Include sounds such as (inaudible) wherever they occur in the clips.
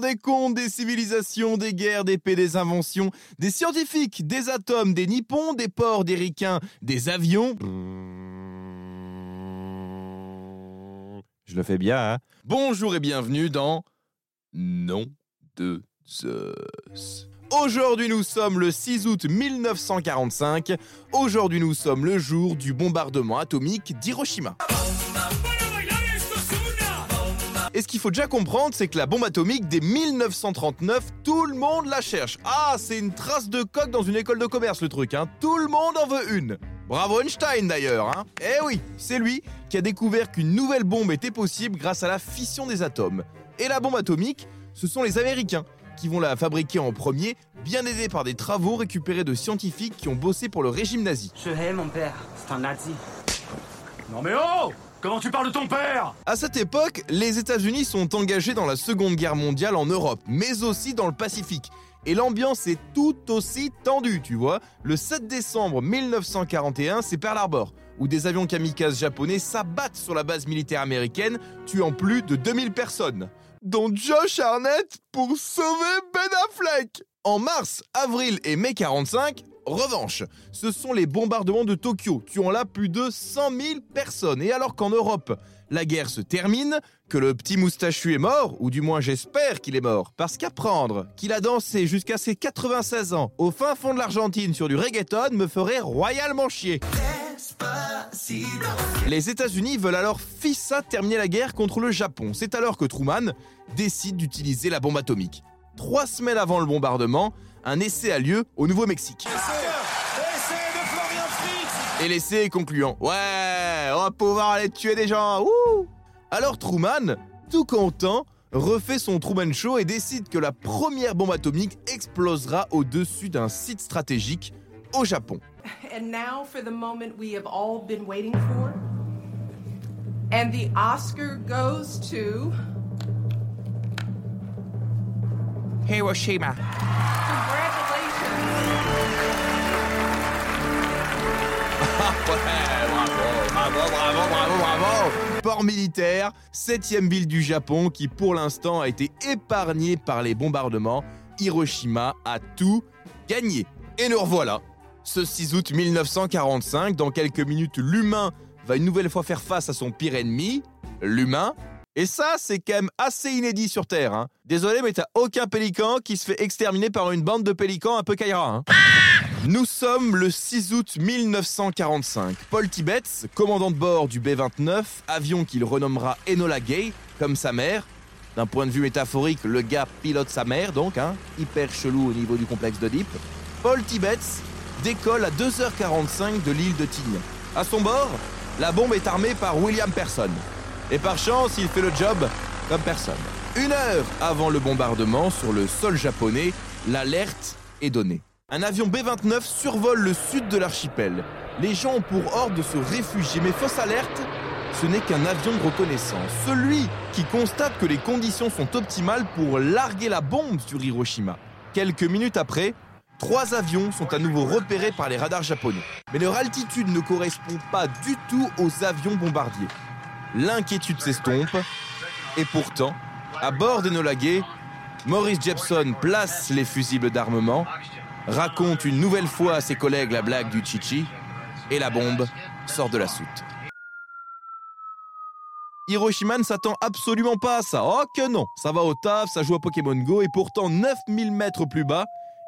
des contes, des civilisations, des guerres, des paix, des inventions, des scientifiques, des atomes, des nippons, des ports, des ricains, des avions. Je le fais bien, hein Bonjour et bienvenue dans Nom de Zeus. Aujourd'hui nous sommes le 6 août 1945. Aujourd'hui nous sommes le jour du bombardement atomique d'Hiroshima. Et ce qu'il faut déjà comprendre, c'est que la bombe atomique dès 1939, tout le monde la cherche. Ah, c'est une trace de coque dans une école de commerce le truc, hein. Tout le monde en veut une. Bravo Einstein d'ailleurs, hein. Eh oui, c'est lui qui a découvert qu'une nouvelle bombe était possible grâce à la fission des atomes. Et la bombe atomique, ce sont les Américains qui vont la fabriquer en premier, bien aidés par des travaux récupérés de scientifiques qui ont bossé pour le régime nazi. Je hais mon père, c'est un nazi. Non mais oh Comment tu parles de ton père? À cette époque, les États-Unis sont engagés dans la Seconde Guerre mondiale en Europe, mais aussi dans le Pacifique. Et l'ambiance est tout aussi tendue, tu vois. Le 7 décembre 1941, c'est Pearl Harbor, où des avions kamikazes japonais s'abattent sur la base militaire américaine, tuant plus de 2000 personnes. Dont Josh Arnett pour sauver Ben Affleck En mars, avril et mai 45, Revanche, ce sont les bombardements de Tokyo, tuant là plus de 100 000 personnes. Et alors qu'en Europe, la guerre se termine, que le petit moustachu est mort, ou du moins j'espère qu'il est mort, parce qu'apprendre qu'il a dansé jusqu'à ses 96 ans au fin fond de l'Argentine sur du reggaeton me ferait royalement chier. Les États-Unis veulent alors fissa terminer la guerre contre le Japon. C'est alors que Truman décide d'utiliser la bombe atomique. Trois semaines avant le bombardement, un essai a lieu au Nouveau-Mexique. Et l'essai est concluant. Ouais, on va pouvoir aller tuer des gens. Ouh Alors Truman, tout content, refait son Truman Show et décide que la première bombe atomique explosera au-dessus d'un site stratégique au Japon. And now for the moment we have all been waiting for. And the Oscar goes to Hiroshima. Congratulations. bravo, bravo, bravo, bravo Port militaire, septième ville du Japon qui pour l'instant a été épargnée par les bombardements. Hiroshima a tout gagné. Et nous revoilà. Ce 6 août 1945, dans quelques minutes, l'humain va une nouvelle fois faire face à son pire ennemi, l'humain. Et ça, c'est quand même assez inédit sur Terre. Hein. Désolé, mais t'as aucun pélican qui se fait exterminer par une bande de pélicans un peu caïra. Hein. Nous sommes le 6 août 1945. Paul Tibbets, commandant de bord du B-29, avion qu'il renommera Enola Gay, comme sa mère. D'un point de vue métaphorique, le gars pilote sa mère, donc, hein, hyper chelou au niveau du complexe d'Oedipe. Paul Tibbets décolle à 2h45 de l'île de Tignes. À son bord, la bombe est armée par William Person. Et par chance, il fait le job comme personne. Une heure avant le bombardement sur le sol japonais, l'alerte est donnée. Un avion B-29 survole le sud de l'archipel. Les gens ont pour ordre de se réfugier, mais fausse alerte, ce n'est qu'un avion de reconnaissance. Celui qui constate que les conditions sont optimales pour larguer la bombe sur Hiroshima. Quelques minutes après, trois avions sont à nouveau repérés par les radars japonais. Mais leur altitude ne correspond pas du tout aux avions bombardiers. L'inquiétude s'estompe, et pourtant, à bord d'Enola Gay, Maurice Jepson place les fusibles d'armement, raconte une nouvelle fois à ses collègues la blague du chichi, et la bombe sort de la soute. Hiroshima ne s'attend absolument pas à ça. Oh que non Ça va au taf, ça joue à Pokémon Go, et pourtant 9000 mètres plus bas,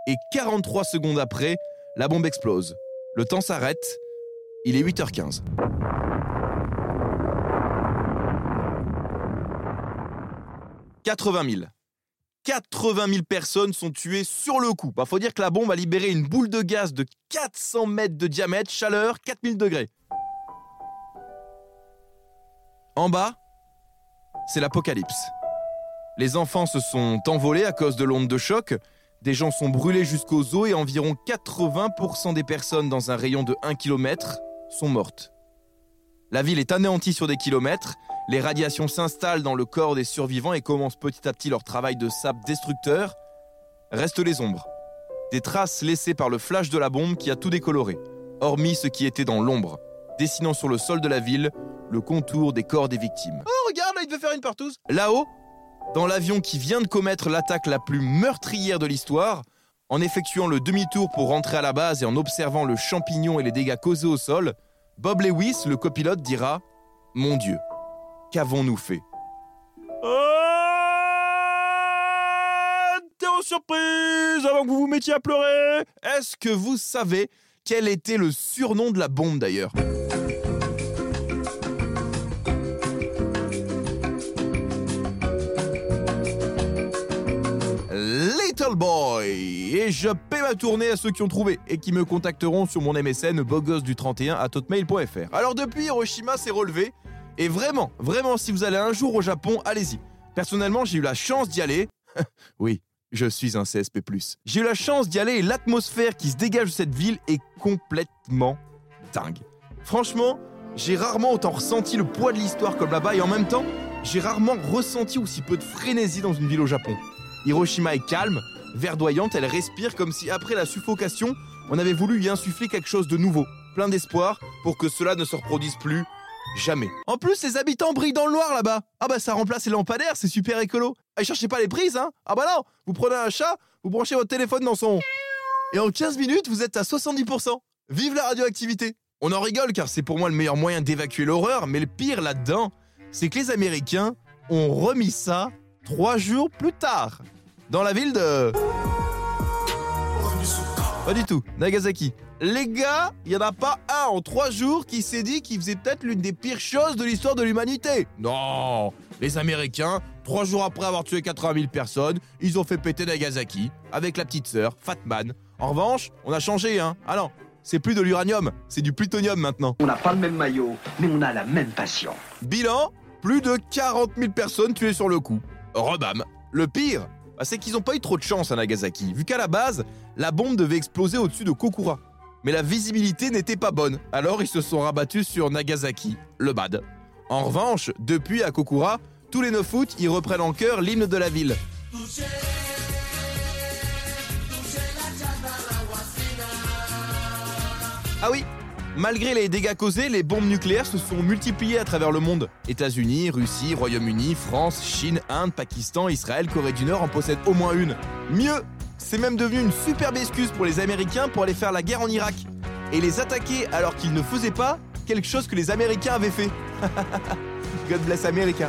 et 43 secondes après, la bombe explose. Le temps s'arrête, il est 8h15. 80 000. 80 000 personnes sont tuées sur le coup. Il bah, faut dire que la bombe a libéré une boule de gaz de 400 mètres de diamètre, chaleur 4000 degrés. En bas, c'est l'apocalypse. Les enfants se sont envolés à cause de l'onde de choc, des gens sont brûlés jusqu'aux os et environ 80% des personnes dans un rayon de 1 km sont mortes. La ville est anéantie sur des kilomètres, les radiations s'installent dans le corps des survivants et commencent petit à petit leur travail de sable destructeur. Restent les ombres. Des traces laissées par le flash de la bombe qui a tout décoloré, hormis ce qui était dans l'ombre, dessinant sur le sol de la ville le contour des corps des victimes. Oh, regarde, là, il veut faire une partouze. Là-haut, dans l'avion qui vient de commettre l'attaque la plus meurtrière de l'histoire, en effectuant le demi-tour pour rentrer à la base et en observant le champignon et les dégâts causés au sol, Bob Lewis, le copilote, dira Mon Dieu, qu'avons-nous fait? Théo surprise Avant que vous vous mettiez à pleurer. Est-ce que vous savez quel était le surnom de la bombe d'ailleurs? Little Boy. Et je paie ma tournée à ceux qui ont trouvé et qui me contacteront sur mon MSN bogos du 31 à hotmail.fr. Alors depuis, Hiroshima s'est relevé et vraiment, vraiment, si vous allez un jour au Japon, allez-y. Personnellement, j'ai eu la chance d'y aller. (laughs) oui, je suis un CSP+. J'ai eu la chance d'y aller et l'atmosphère qui se dégage de cette ville est complètement dingue. Franchement, j'ai rarement autant ressenti le poids de l'histoire comme là-bas et en même temps, j'ai rarement ressenti aussi peu de frénésie dans une ville au Japon. Hiroshima est calme, verdoyante, elle respire comme si après la suffocation, on avait voulu y insuffler quelque chose de nouveau, plein d'espoir pour que cela ne se reproduise plus jamais. En plus, les habitants brillent dans le noir là-bas. Ah bah ça remplace les lampadaires, c'est super écolo. Et cherchez pas les prises, hein Ah bah non, vous prenez un chat, vous branchez votre téléphone dans son... Et en 15 minutes, vous êtes à 70%. Vive la radioactivité On en rigole car c'est pour moi le meilleur moyen d'évacuer l'horreur, mais le pire là-dedans, c'est que les Américains ont remis ça trois jours plus tard. Dans la ville de... Pas du tout, Nagasaki. Les gars, il n'y en a pas un en trois jours qui s'est dit qu'il faisait peut-être l'une des pires choses de l'histoire de l'humanité. Non Les Américains, trois jours après avoir tué 80 000 personnes, ils ont fait péter Nagasaki avec la petite sœur, Fatman. En revanche, on a changé, hein Ah non, c'est plus de l'uranium, c'est du plutonium maintenant. On n'a pas le même maillot, mais on a la même passion. Bilan, plus de 40 000 personnes tuées sur le coup. Rebam. Le pire, bah, c'est qu'ils n'ont pas eu trop de chance à Nagasaki, vu qu'à la base, la bombe devait exploser au-dessus de Kokura. Mais la visibilité n'était pas bonne, alors ils se sont rabattus sur Nagasaki, le bad. En revanche, depuis à Kokura, tous les 9 août, ils reprennent en chœur l'hymne de la ville. Ah oui, Malgré les dégâts causés, les bombes nucléaires se sont multipliées à travers le monde. États-Unis, Russie, Royaume-Uni, France, Chine, Inde, Pakistan, Israël, Corée du Nord en possèdent au moins une. Mieux, c'est même devenu une superbe excuse pour les Américains pour aller faire la guerre en Irak et les attaquer alors qu'ils ne faisaient pas quelque chose que les Américains avaient fait. (laughs) God bless America.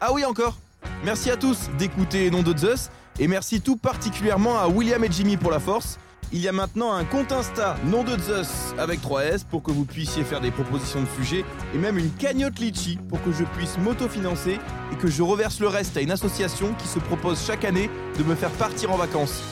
Ah oui encore. Merci à tous d'écouter Nom de Zeus et merci tout particulièrement à William et Jimmy pour la force il y a maintenant un compte Insta, nom de Zeus, avec 3S, pour que vous puissiez faire des propositions de sujets, et même une cagnotte Litchi pour que je puisse m'autofinancer et que je reverse le reste à une association qui se propose chaque année de me faire partir en vacances.